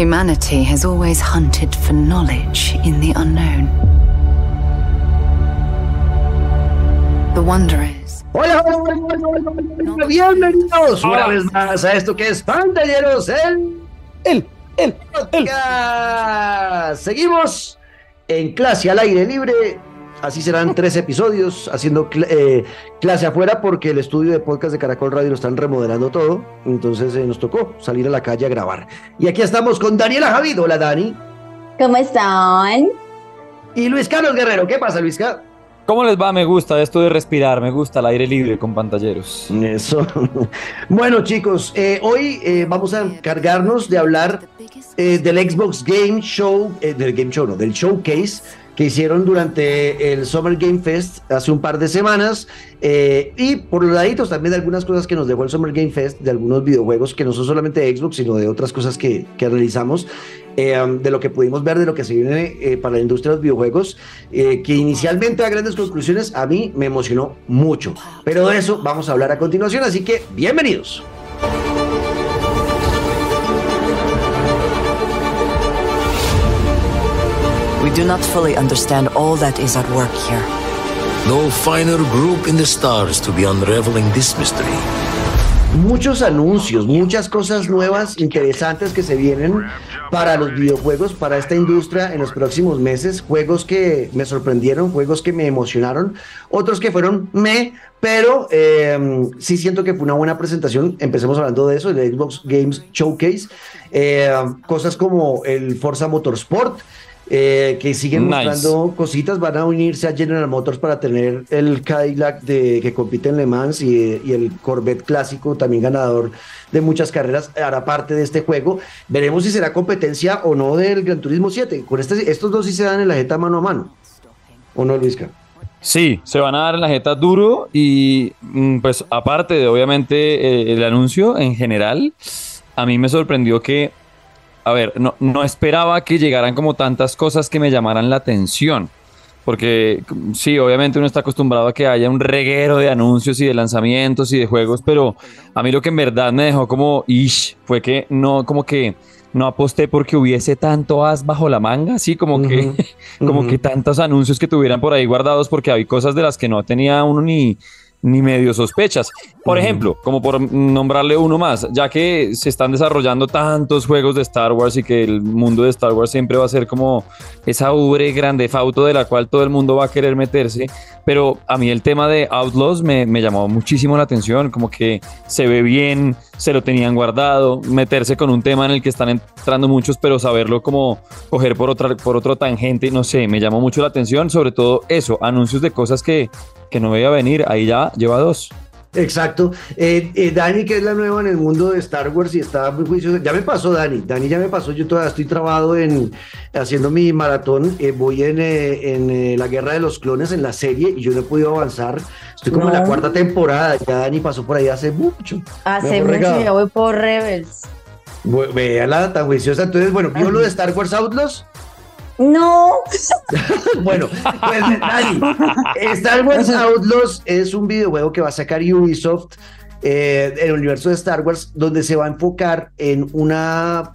Humanity has always hunted for knowledge in the unknown. The wonder is. Hola, hola, hola, hola, hola, hola, bienvenidos una vez más a esto que es Pantalleros, el, el, el, el. Seguimos en clase al aire libre. Así serán tres episodios haciendo cl- eh, clase afuera porque el estudio de podcast de Caracol Radio lo están remodelando todo. Entonces eh, nos tocó salir a la calle a grabar. Y aquí estamos con Daniela Javid. Hola, Dani. ¿Cómo están? Y Luis Carlos Guerrero. ¿Qué pasa, Luis Carlos? ¿Cómo les va? Me gusta esto de respirar, me gusta el aire libre con pantalleros. Eso. Bueno, chicos, eh, hoy eh, vamos a encargarnos de hablar eh, del Xbox Game Show, eh, del Game Show, no, del Showcase que hicieron durante el Summer Game Fest hace un par de semanas eh, y por los laditos también de algunas cosas que nos dejó el Summer Game Fest, de algunos videojuegos que no son solamente de Xbox, sino de otras cosas que, que realizamos, eh, um, de lo que pudimos ver, de lo que se viene eh, para la industria de los videojuegos, que inicialmente a grandes conclusiones a mí me emocionó mucho, pero de eso vamos a hablar a continuación, así que bienvenidos. We do not fully understand all that is at work here. No finer group in the stars to be unraveling this mystery. muchos anuncios, muchas cosas nuevas, interesantes que se vienen para los videojuegos, para esta industria en los próximos meses. Juegos que me sorprendieron, juegos que me emocionaron, otros que fueron me, pero eh, sí siento que fue una buena presentación. Empecemos hablando de eso, el Xbox Games Showcase. Eh, cosas como el Forza Motorsport. Eh, que siguen Nice. mostrando cositas, van a unirse a General Motors para tener el Cadillac de, que compite en Le Mans y, y el Corvette clásico, también ganador de muchas carreras, hará parte de este juego. Veremos si será competencia o no del Gran Turismo 7. Con este, estos dos sí se dan en la jeta mano a mano. ¿O no, Luisca? Sí, se van a dar en la jeta duro y mm, pues aparte de obviamente eh, el anuncio en general, a mí me sorprendió que, a ver, no, no esperaba que llegaran como tantas cosas que me llamaran la atención. Porque sí, obviamente uno está acostumbrado a que haya un reguero de anuncios y de lanzamientos y de juegos, pero a mí lo que en verdad me dejó como ish fue que no, como que no aposté porque hubiese tanto as bajo la manga, así como que, Ujú, como ujú. que tantos anuncios que tuvieran por ahí guardados porque hay cosas de las que no tenía uno ni, ni medio sospechas. Por ejemplo, como por nombrarle uno más, ya que se están desarrollando tantos juegos de Star Wars y que el mundo de Star Wars siempre va a ser como esa ubre grande fauto de la cual todo el mundo va a querer meterse, pero a mí el tema de Outlaws me, me llamó muchísimo la atención, como que se ve bien, se lo tenían guardado, meterse con un tema en el que están entrando muchos, pero saberlo como coger por otra por otro tangente, no sé, me llamó mucho la atención, sobre todo eso, anuncios de cosas que, que no veía venir, ahí ya lleva dos. Exacto. Eh, eh, Dani, que es la nueva en el mundo de Star Wars y está muy juiciosa. Ya me pasó, Dani. Dani ya me pasó. Yo todavía estoy trabado en haciendo mi maratón. Eh, voy en, eh, en eh, la Guerra de los Clones en la serie y yo no he podido avanzar. Estoy como en la cuarta temporada. Ya Dani pasó por ahí hace mucho. Hace mucho ya voy por Rebels. Véala tan juiciosa. Entonces, bueno, ¿vio lo de Star Wars Outlaws? No. Bueno, pues Dani, Star Wars Outlaws es un videojuego que va a sacar Ubisoft eh, en el universo de Star Wars, donde se va a enfocar en una.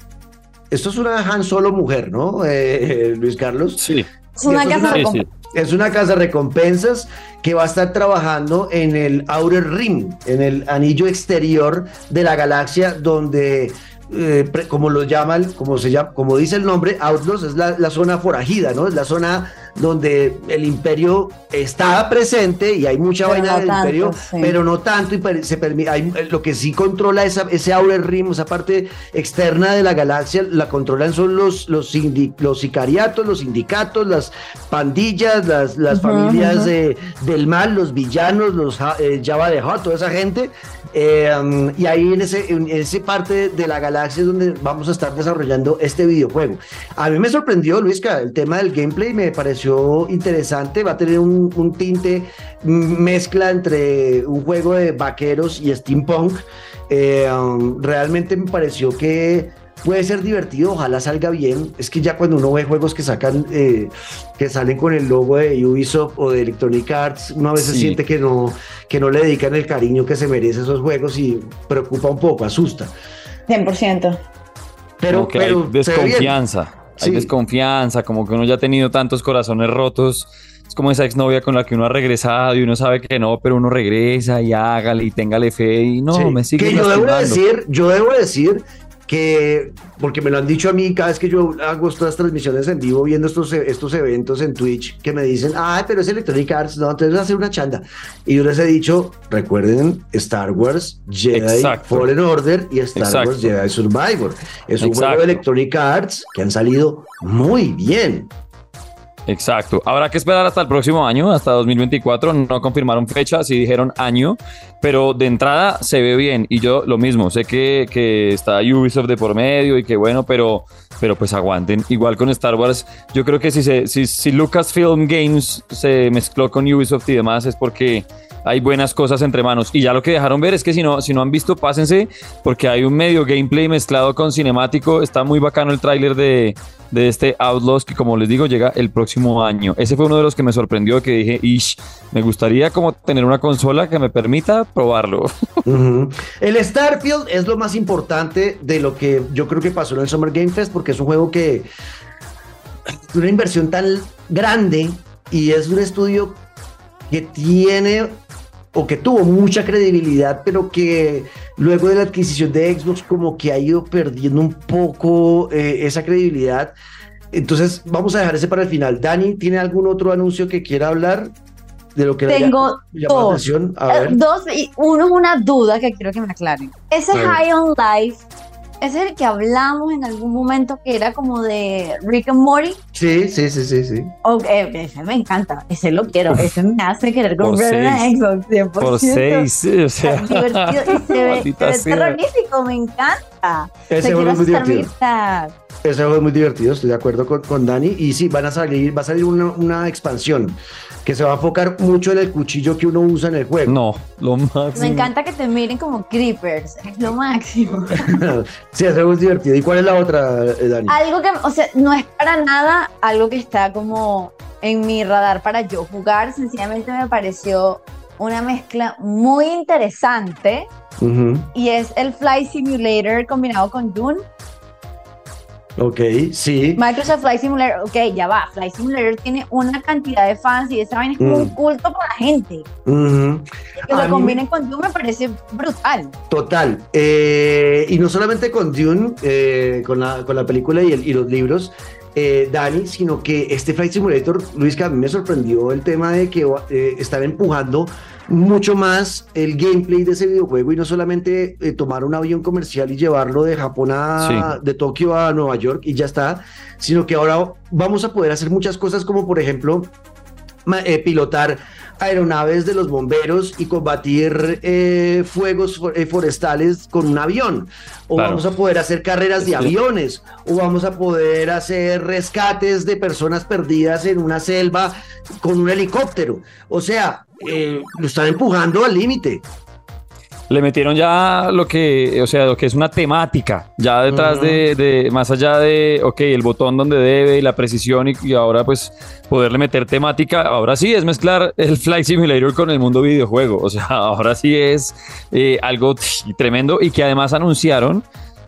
Esto es una Han Solo mujer, ¿no, eh, eh, Luis Carlos? Sí, Es una casa sí, sí. Es una casa de recompensas que va a estar trabajando en el Outer Rim, en el anillo exterior de la galaxia, donde, eh, como lo llaman, como se llama, como dice el nombre, Outlaws es la, la zona forajida, ¿no? Es la zona donde el imperio está presente y hay mucha Pero vaina no del tanto, imperio, sí. pero no tanto y se permite, hay- lo que sí controla esa, ese Outer Rim, esa parte externa de la galaxia, la controlan son los, los, los sicariatos, los sindicatos, las pandillas, las, las familias eh, del mal, los villanos, los eh, Java de Hot, toda esa gente. Eh, um, y ahí en ese, en ese parte de la galaxia es donde vamos a estar desarrollando este videojuego. A mí me sorprendió, Luisca, el tema del gameplay me pareció interesante. Va a tener un, un tinte mezcla entre un juego de vaqueros y steampunk. Eh, um, realmente me pareció que puede ser divertido, ojalá salga bien. Es que ya cuando uno ve juegos que sacan, eh, que salen con el logo de Ubisoft o de Electronic Arts, uno a veces Sí. siente que no, que no le dedican el cariño que se merece esos juegos y preocupa un poco, asusta. 100%. Pero, pero hay se ve bien. desconfianza. Hay Sí. desconfianza, como que uno ya ha tenido tantos corazones rotos. Es como esa exnovia con la que uno ha regresado y uno sabe que no, pero uno regresa y hágale y téngale fe y no, Sí, me sigue que yo debo decir, yo debo decir que, porque me lo han dicho a mí cada vez que yo hago estas transmisiones en vivo viendo estos, estos eventos en Twitch, que me dicen, ay, pero es Electronic Arts, no, entonces va a ser una chanda. Y yo les he dicho, recuerden Star Wars, Jedi Exacto. Fallen Order y Star Exacto. Wars Jedi Survivor. Es un juego Exacto. de Electronic Arts que han salido muy bien. Exacto. Habrá que esperar hasta el próximo año, hasta 2024. No confirmaron fecha, sí dijeron año, pero de entrada se ve bien. Y yo lo mismo, sé que, que está Ubisoft de por medio y que bueno, pero, pero pues aguanten. Igual con Star Wars, yo creo que si, se, si, si Lucasfilm Games se mezcló con Ubisoft y demás es porque hay buenas cosas entre manos. Y ya lo que dejaron ver es que si no, si no han visto, pásense, porque hay un medio gameplay mezclado con cinemático. Está muy bacano el tráiler de, de este Outlaws, que como les digo, llega el próximo año. Ese fue uno de los que me sorprendió, que dije, me gustaría como tener una consola que me permita probarlo. El Starfield es lo más importante de lo que yo creo que pasó en el Summer Game Fest porque es un juego que una inversión tan grande y es un estudio que tiene o que tuvo mucha credibilidad, pero que luego de la adquisición de Xbox como que ha ido perdiendo un poco eh, esa credibilidad. Entonces vamos a dejar ese para el final. Dani, ¿tiene algún otro anuncio que quiera hablar de lo que Tengo dos. atención? A Eh, ver. Dos, y uno es una duda que quiero que me aclaren. Ese. High on Life, es el que hablamos en algún momento que era como de Rick and Morty. Sí, sí, sí, sí, sí. Ok, ese me encanta, ese lo quiero, ese me hace querer comprar una. Xbox 100%. Por seis, sí, o sea. Está divertido y se ve, se ve terrorífico, me encanta. Ese juego es muy divertido. Ese juego es muy divertido, estoy de acuerdo con, con Dani. Y sí, van a salir, va a salir una, una expansión que se va a enfocar mucho en el cuchillo que uno usa en el juego. No, lo máximo. Me encanta que te miren como creepers, es lo máximo. sí, ese juego es divertido. ¿Y cuál es la otra, eh, Dani? Algo que, o sea, no es para nada algo que está como en mi radar para yo jugar, sencillamente me pareció una mezcla muy interesante y es el Flight Simulator combinado con Dune. Ok, sí. Microsoft Flight Simulator, ok, ya va, Flight Simulator tiene una cantidad de fans y esa vaina es como Mm. un culto para la gente. Que lo combinen con Dune me parece brutal. Total. Eh, y no solamente con Dune, eh, con, la, con la película y, el- y los libros, eh, Dani, sino que este Flight Simulator, Luis, que a mí me sorprendió el tema de que eh, están empujando mucho más el gameplay de ese videojuego y no solamente eh, tomar un avión comercial y llevarlo de Japón a, de Tokio a Nueva York y ya está, sino que ahora vamos a poder hacer muchas cosas como por ejemplo eh, pilotar aeronaves de los bomberos y combatir eh, fuegos eh, forestales con un avión. O Claro. vamos a poder hacer carreras de aviones. O vamos a poder hacer rescates de personas perdidas en una selva con un helicóptero. O sea, eh, lo están empujando al límite. Le metieron ya lo que, o sea, lo que es una temática, ya detrás de, de- más allá de, ok, el botón donde debe y la precisión y, y ahora pues poderle meter temática, ahora sí es mezclar el Flight Simulator con el mundo videojuego, o sea, ahora sí es eh, algo tremendo y que además anunciaron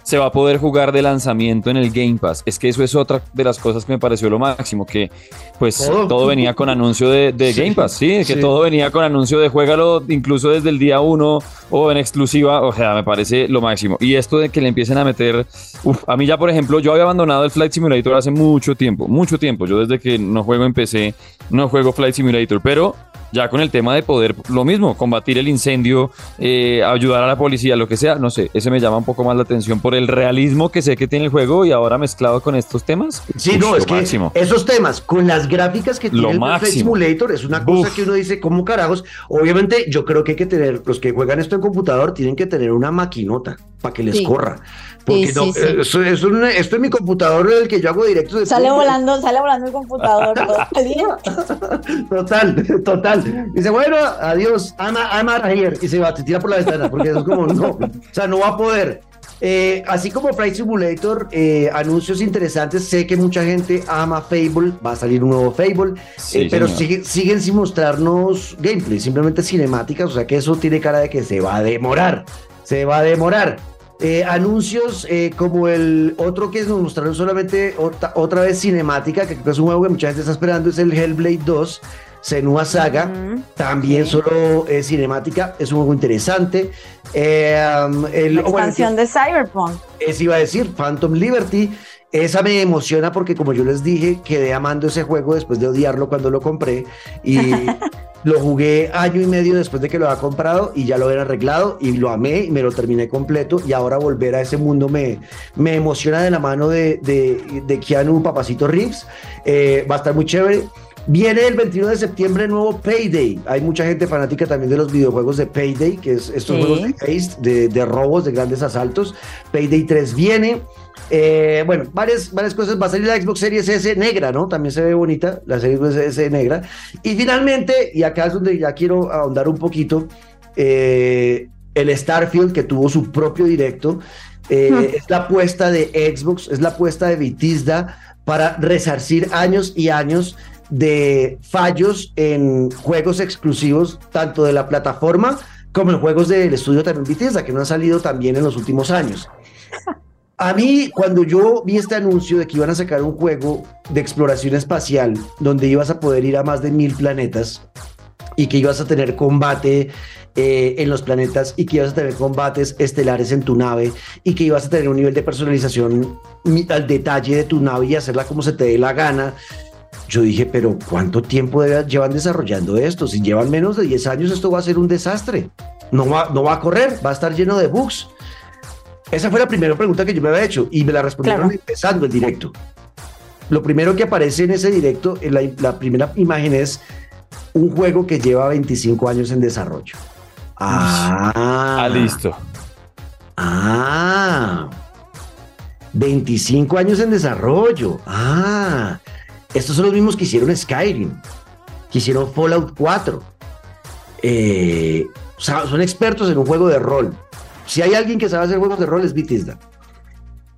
se va a poder jugar de lanzamiento en el Game Pass. Es que eso es otra de las cosas que me pareció lo máximo, que pues Todo. todo, venía con anuncio de, de Sí, Game Pass, sí, que sí. todo venía con anuncio de juégalo incluso desde el día uno o en exclusiva, o sea, me parece lo máximo. Y esto de que le empiecen a meter, uf, a mí ya por ejemplo, yo había abandonado el Flight Simulator hace mucho tiempo, mucho tiempo, yo desde que no juego en PC, no juego Flight Simulator, pero ya con el tema de poder, lo mismo, combatir el incendio, eh, ayudar a la policía, lo que sea, no sé, ese me llama un poco más la atención por el realismo que sé que tiene el juego y ahora mezclado con estos temas. Sí, uf, no, lo es que máximo. esos temas con las gráficas que Lo tiene el Flight máximo. Simulator es una cosa Uf. que uno dice, ¿cómo carajos? Obviamente, yo creo que hay que tener, los que juegan esto en computador tienen que tener una maquinota para que les Sí. corra. Porque Sí, no, sí, sí. es un- esto es mi computador el que yo hago directo Sale volando, sale volando el computador. Total, total. Dice, bueno, adiós, I'm, a- I'm out of here. Y se va, te tira por la ventana, porque eso es como, no, o sea, no va a poder. Eh, así como Flight Simulator, eh, anuncios interesantes. Sé que mucha gente ama Fable, va a salir un nuevo Fable, Sí, eh, pero sigue- siguen sin mostrarnos gameplay, simplemente cinemáticas. O sea que eso tiene cara de que se va a demorar, se va a demorar. Eh, anuncios eh, como el otro que nos mostraron solamente otra, otra vez cinemática, que creo que es un juego que mucha gente está esperando, es el Hellblade 2. Senua Saga, también solo es cinemática, es un juego interesante. Eh, um, el, La bueno, expansión de Cyberpunk. eso iba a decir, Phantom Liberty. Esa me emociona porque, como yo les dije, quedé amando ese juego después de odiarlo cuando lo compré. Y lo jugué año y medio después de que lo había comprado y ya lo había arreglado y lo amé y me lo terminé completo. Y ahora volver a ese mundo me, me emociona de la mano de, de, de Keanu Papacito Reeves. Eh, va a estar muy chévere. Viene el 21 de septiembre el nuevo Payday. Hay mucha gente fanática también de los videojuegos de Payday, que es estos Sí. juegos de de, de robos, de grandes asaltos. Payday 3 viene. Eh, bueno, varias, varias cosas. Va a salir la Xbox Series S negra, ¿no? También se ve bonita la Series S negra. Y finalmente, y acá es donde ya quiero ahondar un poquito, eh, el Starfield que tuvo su propio directo. eh, Es la apuesta de Xbox, es la apuesta de Bethesda para resarcir años y años de fallos en juegos exclusivos, tanto de la plataforma como en juegos del estudio también Bethesda, que no han salido tan bien en los últimos años. A mí, cuando yo vi este anuncio de que iban a sacar un juego de exploración espacial, donde ibas a poder ir a más de mil planetas y que ibas a tener combate eh, en los planetas y que ibas a tener combates estelares en tu nave y que ibas a tener un nivel de personalización al detalle de tu nave y hacerla como se te dé la gana. Yo dije, pero ¿cuánto tiempo llevan desarrollando esto? Si llevan menos de 10 años, esto va a ser un desastre. No va a correr, va a estar lleno de bugs. Esa fue la primera pregunta que yo me había hecho y me la respondieron Claro. empezando el directo. Lo primero que aparece en ese directo, en la, la primera imagen es un juego que lleva 25 años en desarrollo. Ah, Ah, listo. Ah, 25 años en desarrollo. Ah, estos son los mismos que hicieron Skyrim, que hicieron Fallout 4. Eh, o sea, son expertos en un juego de rol. Si hay alguien que sabe hacer juegos de rol es Bethesda.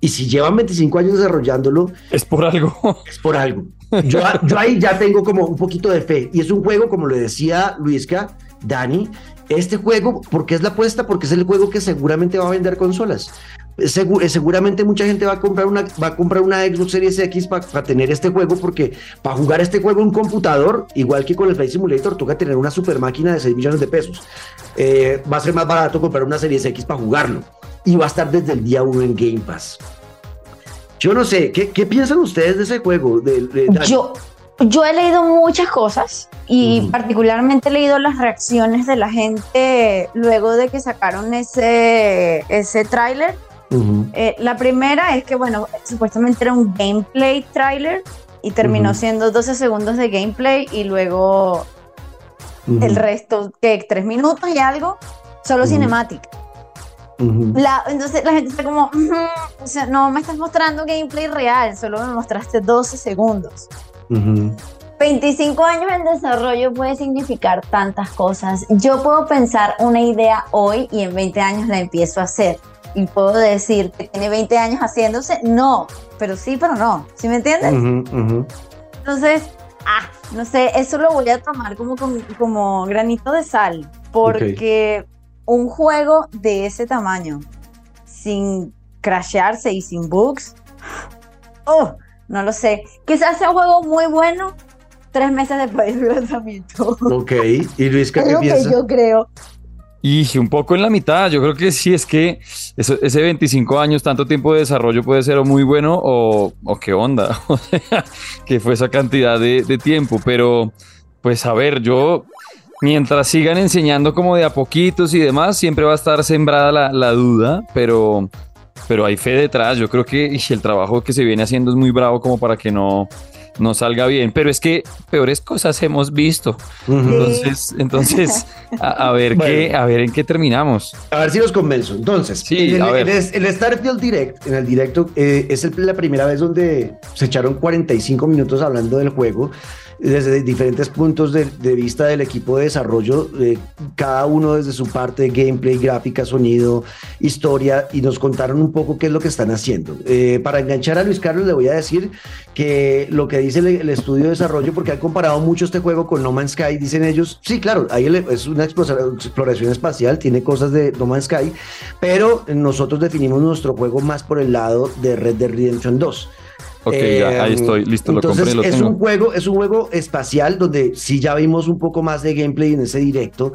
Y si llevan 25 años desarrollándolo, Es por algo. es por algo. Yo, yo ahí ya tengo como un poquito de fe. Y es un juego, como le decía Luisca, Dani, este juego, ¿por qué es la apuesta? Porque es el juego que seguramente va a vender consolas. Segu- eh, seguramente mucha gente va a comprar una, va a comprar una Xbox Series X para tener este juego, porque para jugar este juego en un computador, igual que con el Flight Simulator, toca tener una super máquina de 6 millones de pesos. Eh, va a ser más barato comprar una Series X para jugarlo. Y va a estar desde el día 1 en Game Pass. Yo no sé, ¿qué, qué piensan ustedes de ese juego? De, de- Dani? Yo, yo he leído muchas cosas y particularmente he leído las reacciones de la gente luego de que sacaron ese, ese tráiler. Ujú. Eh, la primera es que, bueno, supuestamente era un gameplay tráiler y terminó Ujú. siendo 12 segundos de gameplay y luego Ujú. el resto, que tres minutos y algo, solo cinemática. La- entonces la gente está como, "Ujú, o sea, no me estás mostrando gameplay real, solo me mostraste 12 segundos. Ujú. 25 años en desarrollo puede significar tantas cosas. Yo puedo pensar una idea hoy y en 20 años la empiezo a hacer. Y puedo decir que tiene 20 años haciéndose. No, pero sí, pero no. ¿Sí me entiendes? Ujú, ujú. Entonces, ah, no sé, eso lo voy a tomar como, como, como granito de sal. Porque un juego de ese tamaño, sin crashearse y sin bugs, oh, no lo sé. Quizás sea un juego muy bueno tres meses después del lanzamiento. Ok, y Luis, ¿qué Es lo que piensa? yo creo. Y un poco en la mitad, yo creo que sí, es que ese 25 años, tanto tiempo de desarrollo puede ser muy bueno o, qué onda, o sea, que fue esa cantidad de, tiempo, pero pues a ver, yo mientras sigan enseñando como de a poquitos y demás, siempre va a estar sembrada la, duda, pero, pero hay fe detrás, yo creo que el trabajo que se viene haciendo es muy bravo como para que no, no salga bien, pero es que peores cosas hemos visto. Entonces, entonces a, a ver qué, a ver en qué terminamos. A ver si los convenzo. Entonces, Sí, en a el, ver. en el- el Starfield Direct, en el directo, eh, es el- la primera vez donde se echaron 45 minutos hablando del juego. Desde diferentes puntos de, vista del equipo de desarrollo, cada uno desde su parte de gameplay, gráfica, sonido, historia, y nos contaron un poco qué es lo que están haciendo. Eh, para enganchar a Luis Carlos, le voy a decir que lo que dice el, estudio de desarrollo, porque han comparado mucho este juego con No Man's Sky, dicen ellos, sí, claro, ahí es una exploración espacial, tiene cosas de No Man's Sky, pero nosotros definimos nuestro juego más por el lado de Red Dead Redemption 2. Ok, ya, ahí estoy, listo, lo compré, lo es un juego, es un juego espacial donde sí ya vimos un poco más de gameplay en ese directo.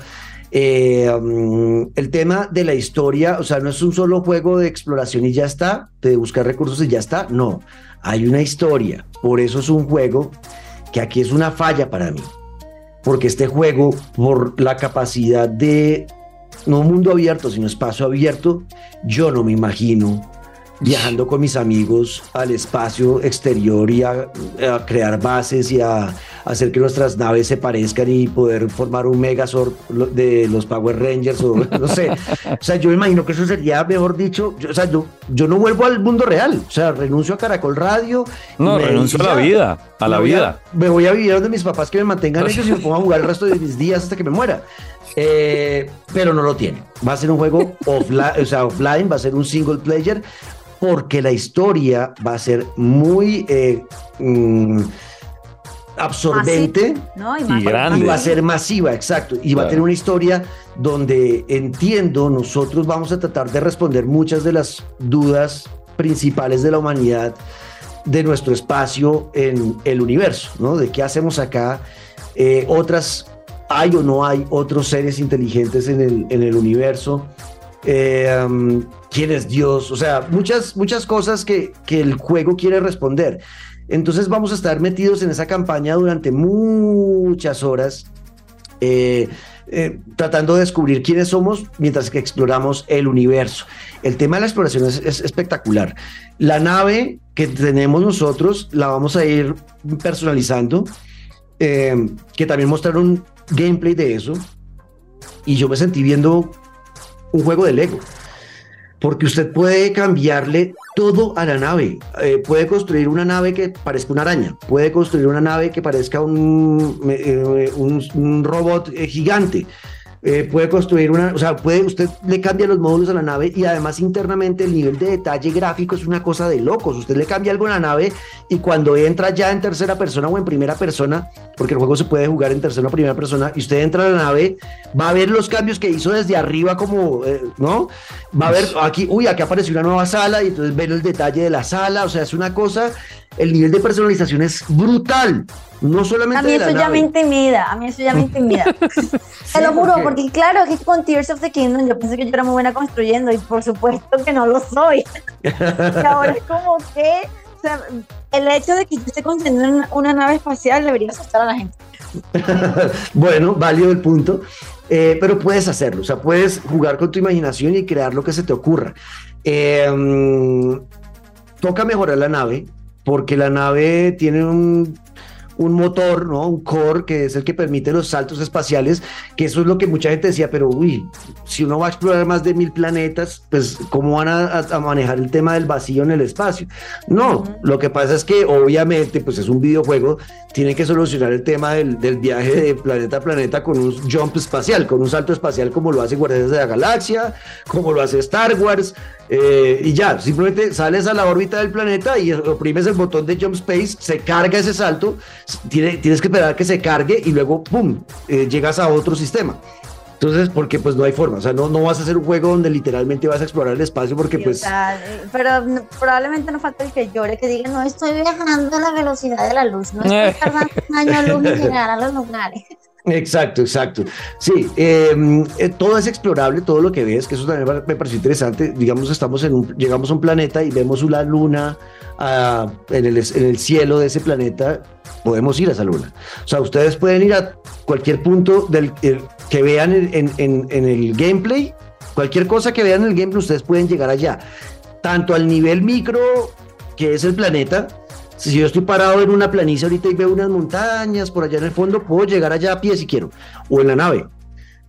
Eh, um, el tema de la historia, o sea, no es un solo juego de exploración y ya está, de buscar recursos y ya está, no, hay una historia, por eso es un juego que aquí es una falla para mí, porque este juego, por la capacidad de, no mundo abierto, sino espacio abierto, yo no me imagino viajando con mis amigos al espacio exterior y a, crear bases y a, hacer que nuestras naves se parezcan y poder formar un Megazord de los Power Rangers o no sé. O sea, yo me imagino que eso sería, mejor dicho, yo, o sea, yo, yo no vuelvo al mundo real. O sea, renuncio a Caracol Radio. No, renuncio a la vida, a la vida. me voy a vivir donde mis papás que me mantengan ellos y me pongo a jugar el resto de mis días hasta que me muera. Eh, pero no lo tiene. Va a ser un juego offline, o sea, offline, va a ser un single player porque la historia va a ser muy eh, mm, absorbente y, grande. va a ser masiva, exacto, y va a tener una historia donde entiendo nosotros vamos a tratar de responder muchas de las dudas principales de la humanidad de nuestro espacio en el universo, ¿no? De qué hacemos acá, eh, otras, hay o no hay otros seres inteligentes en el, en el universo, eh, um, quién es Dios, o sea, muchas, muchas cosas que, que el juego quiere responder. Entonces vamos a estar metidos en esa campaña durante muchas horas, eh, eh, tratando de descubrir quiénes somos mientras que exploramos el universo. El tema de la exploración es, espectacular. La nave que tenemos nosotros la vamos a ir personalizando, que también mostraron gameplay de eso. Y yo me sentí viendo un juego de Lego. Porque usted puede cambiarle todo a la nave. Eh, puede construir una nave que parezca una araña. Puede construir una nave que parezca un, eh, un, robot eh, gigante. Eh, puede construir una, o sea, puede, usted le cambia los módulos a la nave y además internamente el nivel de detalle gráfico es una cosa de locos. Usted le cambia algo a la nave y cuando entra ya en tercera persona o en primera persona, porque el juego se puede jugar en tercera o primera persona, y usted entra a la nave, va a ver los cambios que hizo desde arriba, como, eh, ¿no? Va a ver aquí, uy, aquí apareció una nueva sala y entonces ver el detalle de la sala, o sea, es una cosa el nivel de personalización es brutal. No solamente. A mí eso ya me intimida, a mí eso ya me intimida. Te lo juro, porque... claro, que con Tears of the Kingdom yo pensé que yo era muy buena construyendo y por supuesto que no lo soy. y ahora es como que, o sea, el hecho de que yo esté construyendo una, nave espacial debería asustar a la gente. bueno, válido el punto. Eh, pero puedes hacerlo, o sea, puedes jugar con tu imaginación y crear lo que se te ocurra. Eh, mm, toca mejorar la nave, porque la nave tiene un un motor, ¿no? Un core que es el que permite los saltos espaciales, que eso es lo que mucha gente decía, pero uy, si uno va a explorar más de mil planetas, pues ¿cómo van a, manejar el tema del vacío en el espacio? No, lo que pasa es que obviamente, pues es un videojuego, tiene que solucionar el tema del, viaje de planeta a planeta con un jump espacial, con un salto espacial como lo hace Guardianes de la Galaxia, como lo hace Star Wars, eh, y ya, simplemente sales a la órbita del planeta y oprimes el botón de Jump Space, se carga ese salto, tienes que esperar que se cargue y luego, ¡pum!, eh, llegas a otro sistema. Entonces, porque pues no hay forma, o sea, no, no vas a hacer un juego donde literalmente vas a explorar el espacio porque pues... pero probablemente no falta el que llore, que diga, no estoy viajando a la velocidad de la luz, no estoy tardando un año luz en llegar a los lugares. Exacto, exacto. Sí, em, eh, todo es explorable, todo lo que ves, que eso también me pareció interesante. Digamos, estamos en un, llegamos a un planeta y vemos una luna ah, en, el, en, el, cielo de ese planeta, podemos ir a esa luna. O sea, ustedes pueden ir a cualquier punto del, que vean en el gameplay, cualquier cosa que vean en el gameplay, ustedes pueden llegar allá. Tanto al nivel micro, que es el planeta, si yo estoy parado en una planicie ahorita y veo unas montañas por allá en el fondo, puedo llegar allá a pie si quiero, o en la nave.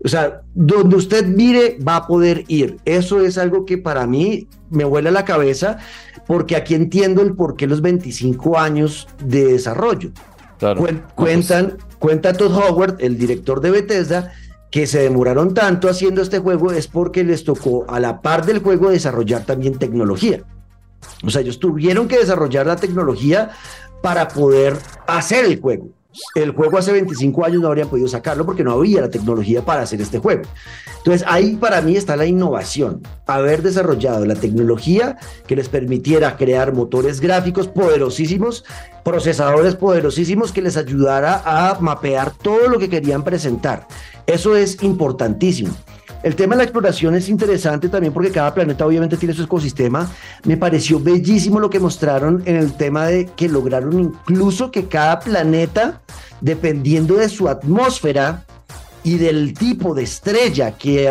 O sea, donde usted mire va a poder ir. Eso es algo que para mí me vuela la cabeza, porque aquí entiendo el por qué los 25 años de desarrollo. Claro. Cuen- cuentan, cuenta Todd Howard, el director de Bethesda, que se demoraron tanto haciendo este juego es porque les tocó a la par del juego desarrollar también tecnología. O sea, ellos tuvieron que desarrollar la tecnología para poder hacer el juego. El juego hace 25 años no habrían podido sacarlo porque no había la tecnología para hacer este juego. Entonces ahí para mí está la innovación, haber desarrollado la tecnología que les permitiera crear motores gráficos poderosísimos, procesadores poderosísimos que les ayudara a mapear todo lo que querían presentar. Eso es importantísimo. El tema de la exploración es interesante también porque cada planeta obviamente tiene su ecosistema. Me pareció bellísimo lo que mostraron en el tema de que lograron incluso que cada planeta, dependiendo de su atmósfera y del tipo de estrella que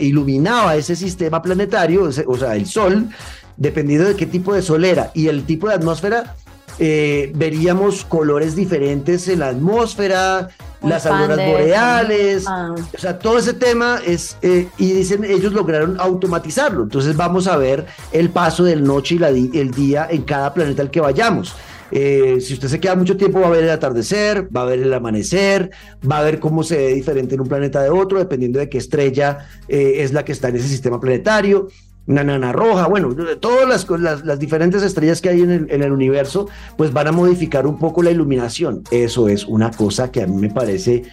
iluminaba ese sistema planetario, o sea, el Sol, dependiendo de qué tipo de sol era y el tipo de atmósfera, eh, veríamos colores diferentes en la atmósfera, Muy las auroras de boreales, Ah. o sea, todo ese tema es, eh, y dicen, ellos lograron automatizarlo. Entonces vamos a ver el paso del noche y la di- el día en cada planeta al que vayamos. Eh, si usted se queda mucho tiempo, va a ver el atardecer, va a ver el amanecer, va a ver cómo se ve diferente en un planeta de otro, dependiendo de qué estrella eh, es la que está en ese sistema planetario. Una nana roja, bueno, todas las, las diferentes estrellas que hay en el, en el universo, pues van a modificar un poco la iluminación. Eso es una cosa que a mí me parece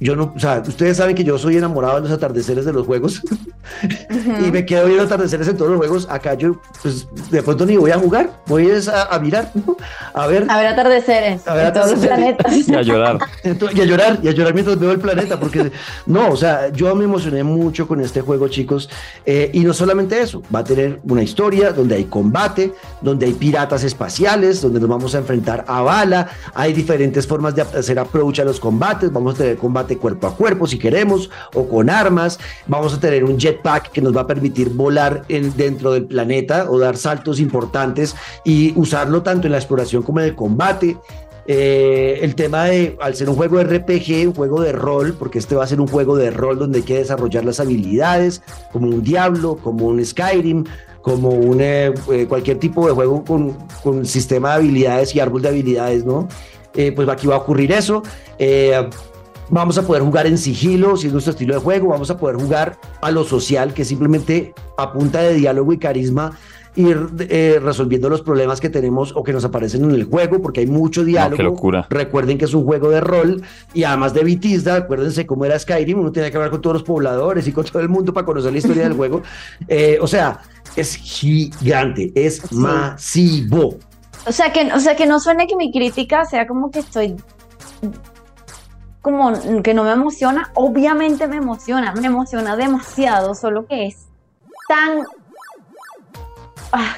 yo no, o sea, ustedes saben que yo soy enamorado de los atardeceres de los juegos y me quedo viendo atardeceres en todos los juegos. Acá yo, pues de pronto ni voy a jugar, voy a, a mirar, ¿no? a ver, A ver atardeceres A ver en todos los planetas. Y a llorar. Y a llorar, y a llorar mientras veo el planeta, porque no, o sea, yo me emocioné mucho con este juego, chicos, eh, y no solamente eso, va a tener una historia donde hay combate, donde hay piratas espaciales, donde nos vamos a enfrentar a bala, hay diferentes formas de hacer approach a los combates, vamos a tener combate cuerpo a cuerpo si queremos, o con armas, vamos a tener un jetpack que nos va a permitir volar en- dentro del planeta o dar saltos importantes y usarlo tanto en la exploración como en el combate. Eh, el tema de, al ser un juego RPG, un juego de rol, porque este va a ser un juego de rol donde hay que desarrollar las habilidades, como un Diablo, como un Skyrim, como un, eh, eh, cualquier tipo de juego con, con sistema de habilidades y árbol de habilidades, ¿no? Eh, pues aquí va a ocurrir eso. Vamos a poder jugar en sigilo, si es nuestro estilo de juego. Vamos a poder jugar a lo social, que simplemente a punta de diálogo y carisma ir eh, resolviendo los problemas que tenemos o que nos aparecen en el juego, porque hay mucho diálogo. qué locura. Recuerden que es un juego de rol y además de Vitisda, acuérdense cómo era Skyrim, uno tenía que hablar con todos los pobladores y con todo el mundo para conocer la historia del juego. Eh, o sea, es gigante, es Sí. masivo. O sea, que, o sea, que no suene que mi crítica sea como que estoy como que no me emociona. Obviamente me emociona, me emociona demasiado, solo que es tan... Ah,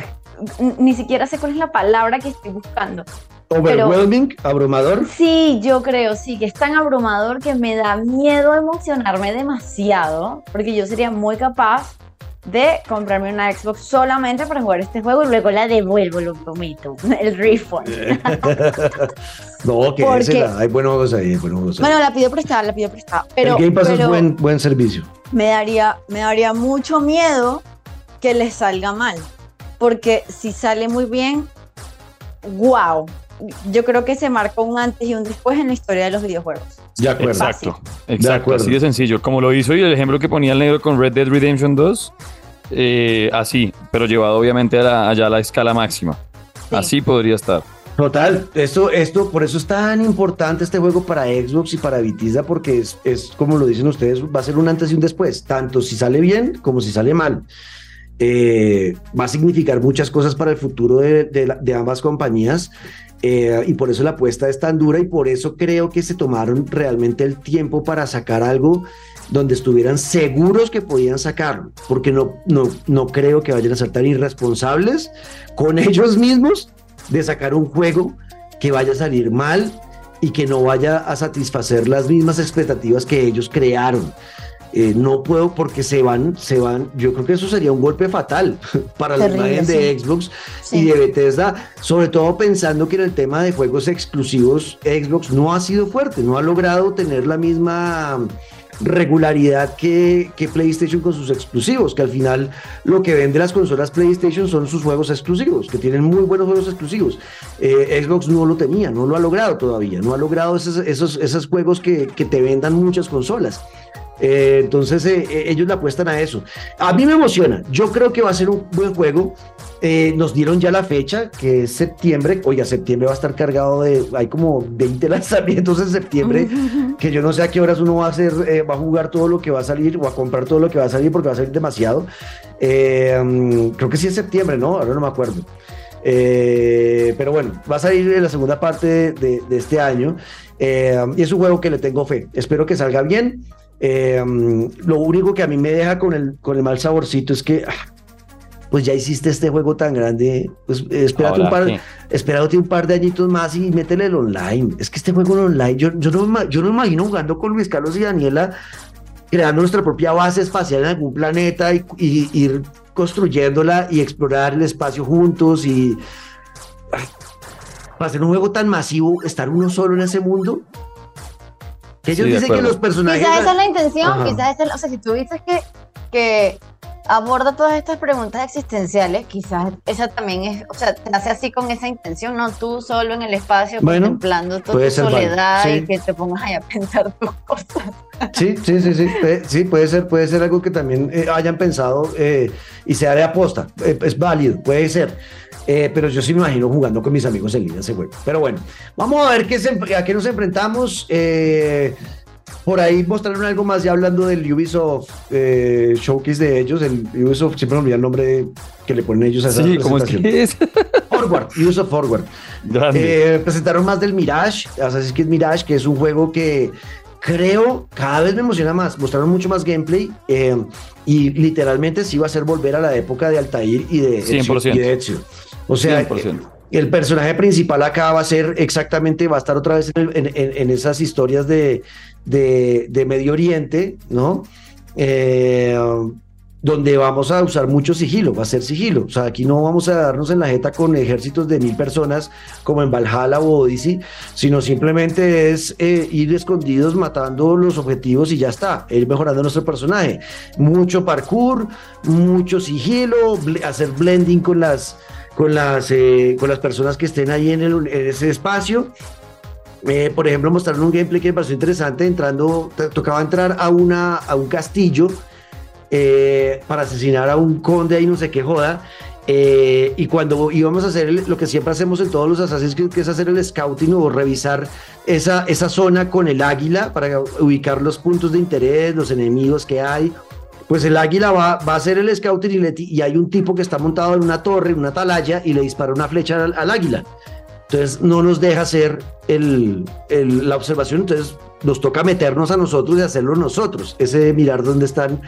ni siquiera sé cuál es la palabra que estoy buscando. Overwhelming, abrumador. Sí, yo creo, sí, que es tan abrumador que me da miedo emocionarme demasiado, porque yo sería muy capaz de comprarme una Xbox solamente para jugar este juego y luego la devuelvo, lo prometo, el refund. no, que Porque- ese la- hay buenos juegos ahí, buenos juegos ahí. Bueno, la pido prestada, la pido prestada, pero, el Game Pass es buen, buen servicio. me, daría, me daría mucho miedo que les salga mal, porque si sale muy bien, wow, yo creo que se marcó un antes y un después en la historia de los videojuegos. De acuerdo. Exacto, De exacto, acuerdo. así de sencillo. Como lo hizo y el ejemplo que ponía el negro con Red Dead Redemption 2, eh, así, pero llevado obviamente a la- allá a la escala máxima. Sí. Así podría estar. Total, esto, esto, por eso es tan importante este juego para Xbox y para Vitizda, porque es, es, como lo dicen ustedes, va a ser un antes y un después, tanto si sale bien como si sale mal. Eh, va a significar muchas cosas para el futuro de, de ambas compañías eh, y por eso la apuesta es tan dura y por eso creo que se tomaron realmente el tiempo para sacar algo donde estuvieran seguros que podían sacarlo, porque no, no, no creo que vayan a ser tan irresponsables con ellos mismos de sacar un juego que vaya a salir mal y que no vaya a satisfacer las mismas expectativas que ellos crearon. Eh, no puedo porque se van, se van. Yo creo que eso sería un golpe fatal para la Terrible, imagen de Xbox y de Bethesda, sobre todo pensando que en el tema de juegos exclusivos Xbox no ha sido fuerte, no ha logrado tener la misma regularidad que, que, PlayStation con sus exclusivos, que al final lo que vende las consolas PlayStation son sus juegos exclusivos, que tienen muy buenos juegos exclusivos. Eh, Xbox no lo tenía, no lo ha logrado todavía, no ha logrado esos, esos, esos juegos que, que te vendan muchas consolas. Eh, entonces eh, eh, ellos le apuestan a eso. A mí me emociona. Yo creo que va a ser un buen juego. nos dieron ya la fecha, que es septiembre. Oiga, septiembre va a estar cargado de. Hay como 20 lanzamientos en septiembre, que yo no sé a qué horas uno va a hacer, va a jugar todo lo que va a salir o a comprar todo lo que va a salir porque va a salir demasiado. Mm, creo que sí es septiembre, ¿no? Ahora no me acuerdo. pero bueno, va a salir en la segunda parte de, de este año. y es un juego que le tengo fe. Espero que salga bien. Eh, lo único que a mí me deja con el, con el mal saborcito es que, ah, pues ya hiciste este juego tan grande, pues espérate un, par, un par de añitos más y métele el online. Es que este juego en online, yo, yo, no, yo no me imagino jugando con Luis Carlos y Daniela, creando nuestra propia base espacial en algún planeta y, ir construyéndola y explorar el espacio juntos y... Para hacer un juego tan masivo, estar uno solo en ese mundo, que ellos dicen que los personajes. Quizás esa es la intención, quizás esa es, o sea, si tú dices que, que aborda todas estas preguntas existenciales, quizás esa también es, o sea, te hace así con esa intención, no tú solo en el espacio contemplando tu soledad y que te pongas ahí a pensar tus cosas. Sí, sí, sí, sí, sí, puede ser, puede ser algo que también eh, hayan pensado eh, y sea de aposta, eh, es válido, puede ser. Eh, pero yo sí me imagino jugando con mis amigos en línea ese juego. Pero bueno, vamos a ver qué a qué nos enfrentamos. Eh, por ahí mostraron algo más ya hablando del Ubisoft eh, Showcase de ellos. El Ubisoft, siempre me olvidé el nombre que le ponen ellos a esa sí, ¿cómo es que es? Forward, Ubisoft Forward. presentaron más del Mirage, Assassin's Creed Mirage, que es un juego que creo cada vez me emociona más. Mostraron mucho más gameplay y literalmente sí va a ser volver a la época de Altair y de, Ezio, y de Ezio. O sea, el personaje principal acá va a ser exactamente, va a estar otra vez en, esas historias de, de, Medio Oriente, ¿no? Eh, donde vamos a usar mucho sigilo, va a ser sigilo. O sea, aquí no vamos a darnos en la jeta con ejércitos de mil personas como en Valhalla o Odyssey, sino simplemente es eh, ir escondidos matando los objetivos y ya está, ir mejorando nuestro personaje. Mucho parkour, mucho sigilo, hacer blending con las, con las, eh, con las personas que estén ahí en, el, ese espacio. Eh, por ejemplo, mostraron un gameplay que me pareció interesante, entrando, tocaba entrar a, una, a un castillo eh, para asesinar a un conde y no sé qué joda. y cuando íbamos a hacer lo que siempre hacemos en todos los Assassin's que es hacer el scouting o revisar esa, esa zona con el águila para ubicar los puntos de interés, los enemigos que hay, pues el águila va, va a hacer el scouting y, hay un tipo que está montado en una torre, una atalaya, y le dispara una flecha al, águila. Entonces no nos deja hacer el, la observación, entonces nos toca meternos a nosotros y hacerlo nosotros, ese de mirar dónde están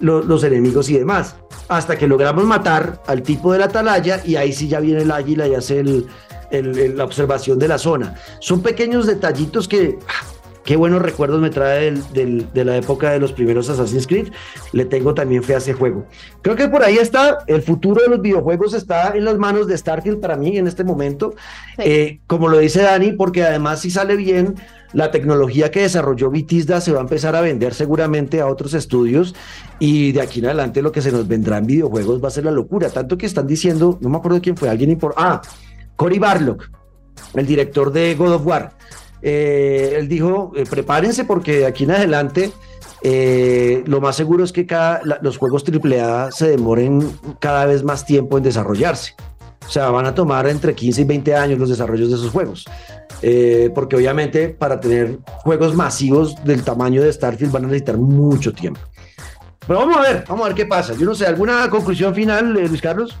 los enemigos y demás, hasta que logramos matar al tipo de la atalaya y ahí sí ya viene el águila y hace la observación de la zona. Son pequeños detallitos que qué buenos recuerdos me trae de la época de los primeros Assassin's Creed. Le tengo también fe a ese juego. Creo que por ahí está, el futuro de los videojuegos está en las manos de Starfield para mí en este momento. Eh, como lo dice Dani, porque además si sale bien, la tecnología que desarrolló Vitisda se va a empezar a vender seguramente a otros estudios y de aquí en adelante lo que se nos vendrá en videojuegos va a ser la locura. Tanto que están diciendo, no me acuerdo quién fue, alguien importante. Ah, Cory Barlock, el director de God of War eh, él dijo, eh, prepárense porque de aquí en adelante eh, lo más seguro es que cada, los juegos AAA se demoren cada vez más tiempo en desarrollarse. O sea, van a tomar entre 15 y 20 años los desarrollos de esos juegos. porque obviamente para tener juegos masivos del tamaño de Starfield van a necesitar mucho tiempo. Pero vamos a ver, vamos a ver qué pasa. Yo no sé, ¿alguna conclusión final, Luis Carlos?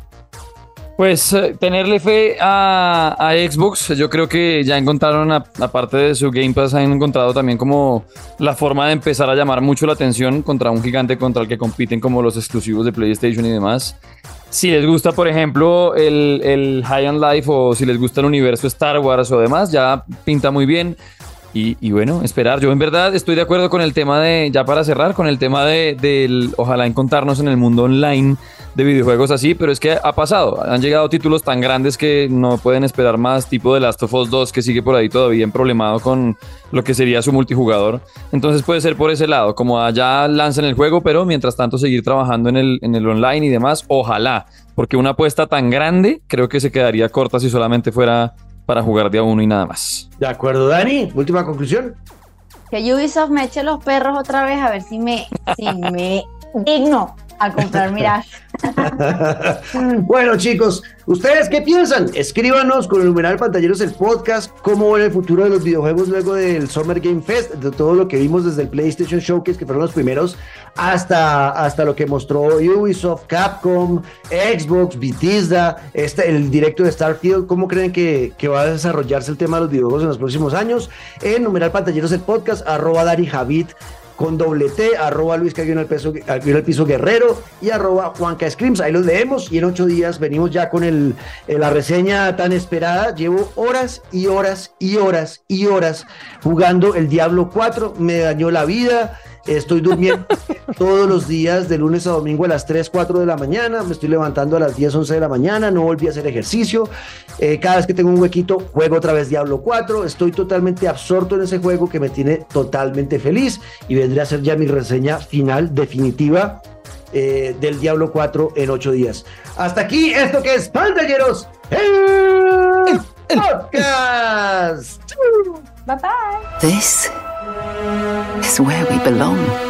Pues eh, tenerle fe a, Xbox, yo creo que ya encontraron, aparte de su Game Pass, han encontrado también como la forma de empezar a llamar mucho la atención contra un gigante contra el que compiten como los exclusivos de PlayStation y demás. Si les gusta, por ejemplo, el, el High on Life o si les gusta el universo Star Wars o demás, ya pinta muy bien. Y, bueno, esperar. Yo en verdad estoy de acuerdo con el tema de, ya para cerrar, con el tema de, del, ojalá encontrarnos en el mundo online de videojuegos así, pero es que ha pasado. Han llegado títulos tan grandes que no pueden esperar más, tipo de Last of Us 2, que sigue por ahí todavía en problemado con lo que sería su multijugador. Entonces puede ser por ese lado, como allá lanzan el juego, pero mientras tanto seguir trabajando en el, en el online y demás, ojalá, porque una apuesta tan grande creo que se quedaría corta si solamente fuera para jugar de a uno y nada más. De acuerdo, Dani, última conclusión. Que Ubisoft me eche los perros otra vez a ver si me, si me digno a comprar Mirage. bueno, chicos, ¿ustedes qué piensan? Escríbanos con el numeral pantalleros el podcast, cómo ven el futuro de los videojuegos luego del Summer Game Fest, de todo lo que vimos desde el PlayStation Showcase, que fueron los primeros, hasta, hasta lo que mostró Ubisoft, Capcom, Xbox, Bethesda, este, el directo de Starfield. ¿Cómo creen que, que va a desarrollarse el tema de los videojuegos en los próximos años? En numeral pantalleros el podcast, arroba Dari Javid con doble T, arroba Luis en el, peso, piso guerrero y arroba Juanca Screams. Ahí los leemos y en ocho días venimos ya con el, la reseña tan esperada. Llevo horas y horas y horas y horas jugando el Diablo 4. Me dañó la vida. Estoy durmiendo todos los días de lunes a domingo a las 3, 4 de la mañana. Me estoy levantando a las 10, 11 de la mañana. No volví a hacer ejercicio. Eh, cada vez que tengo un huequito, juego otra vez Diablo 4. Estoy totalmente absorto en ese juego que me tiene totalmente feliz. Y vendré a hacer ya mi reseña final, definitiva, eh, del Diablo 4 en 8 días. Hasta aquí, esto que es Pantalleros. El, podcast. Bye bye. This is where we belong.